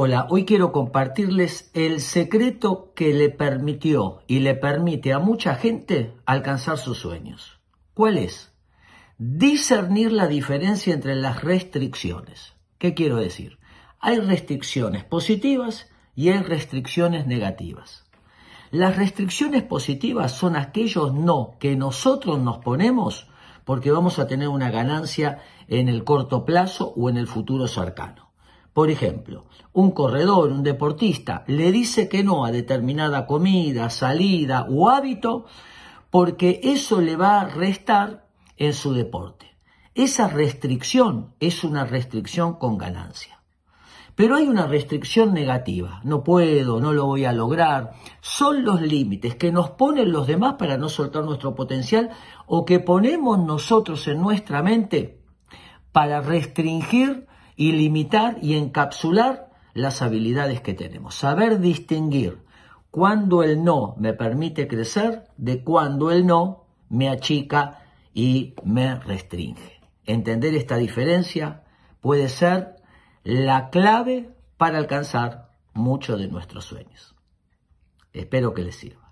Hola, hoy quiero compartirles el secreto que le permitió y le permite a mucha gente alcanzar sus sueños. ¿Cuál es? Discernir la diferencia entre las restricciones. ¿Qué quiero decir? Hay restricciones positivas y hay restricciones negativas. Las restricciones positivas son aquellos no que nosotros nos ponemos porque vamos a tener una ganancia en el corto plazo o en el futuro cercano. Por ejemplo, un corredor, un deportista, le dice que no a determinada comida, salida o hábito porque eso le va a restar en su deporte. Esa restricción es una restricción con ganancia. Pero hay una restricción negativa. No puedo, no lo voy a lograr. Son los límites que nos ponen los demás para no soltar nuestro potencial o que ponemos nosotros en nuestra mente para restringir y limitar y encapsular las habilidades que tenemos. Saber distinguir cuando el no me permite crecer de cuando el no me achica y me restringe. Entender esta diferencia puede ser la clave para alcanzar muchos de nuestros sueños. Espero que les sirva.